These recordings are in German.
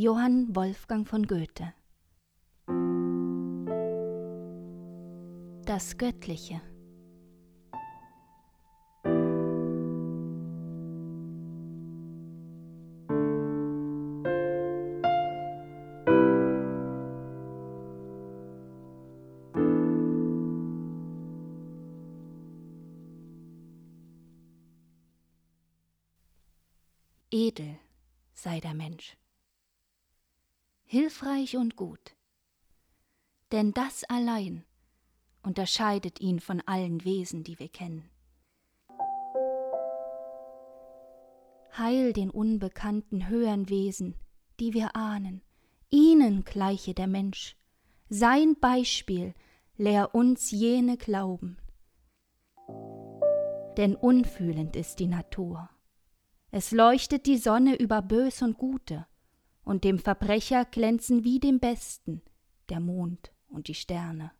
Johann Wolfgang von Goethe. Das Göttliche. Edel sei der Mensch, hilfreich und gut, denn das allein unterscheidet ihn von allen Wesen, die wir kennen. Heil den unbekannten höheren Wesen, die wir ahnen, ihnen gleiche der Mensch, sein Beispiel lehr uns jene glauben. Denn unfühlend ist die Natur. Es leuchtet die Sonne über Bös und Gute, und dem Verbrecher glänzen wie dem Besten der Mond und die Sterne.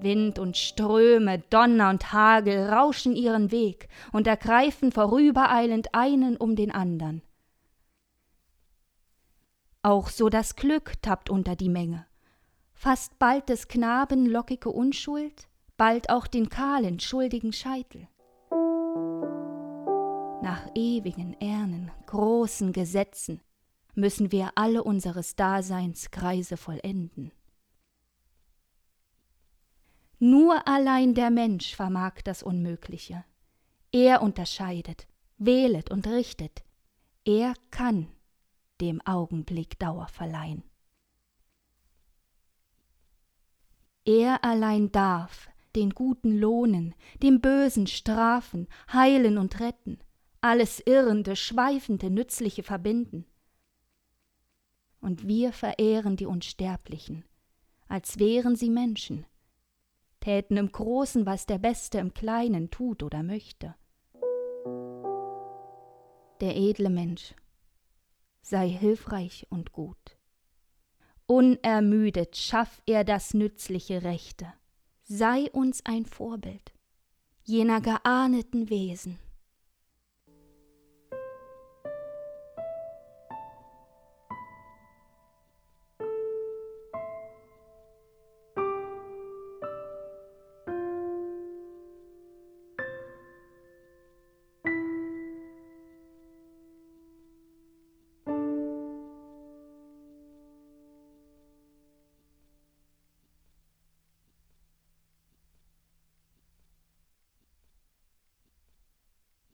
Wind und Ströme, Donner und Hagel rauschen ihren Weg und ergreifen vorübereilend einen um den andern. Auch so das Glück tappt unter die Menge, fast bald des Knaben lockige Unschuld, bald auch den kahlen, schuldigen Scheitel. Nach ewigen Ernen, großen Gesetzen müssen wir alle unseres Daseins Kreise vollenden. Nur allein der Mensch vermag das Unmögliche. Er unterscheidet, wählet und richtet. Er kann dem Augenblick Dauer verleihen. Er allein darf den Guten lohnen, dem Bösen strafen, heilen und retten, alles Irrende, Schweifende, Nützliche verbinden. Und wir verehren die Unsterblichen, als wären sie Menschen, täten im Großen, was der Beste im Kleinen tut oder möchte. Der edle Mensch sei hilfreich und gut. Unermüdet schaff er das nützliche Rechte sei uns ein Vorbild jener geahneten Wesen.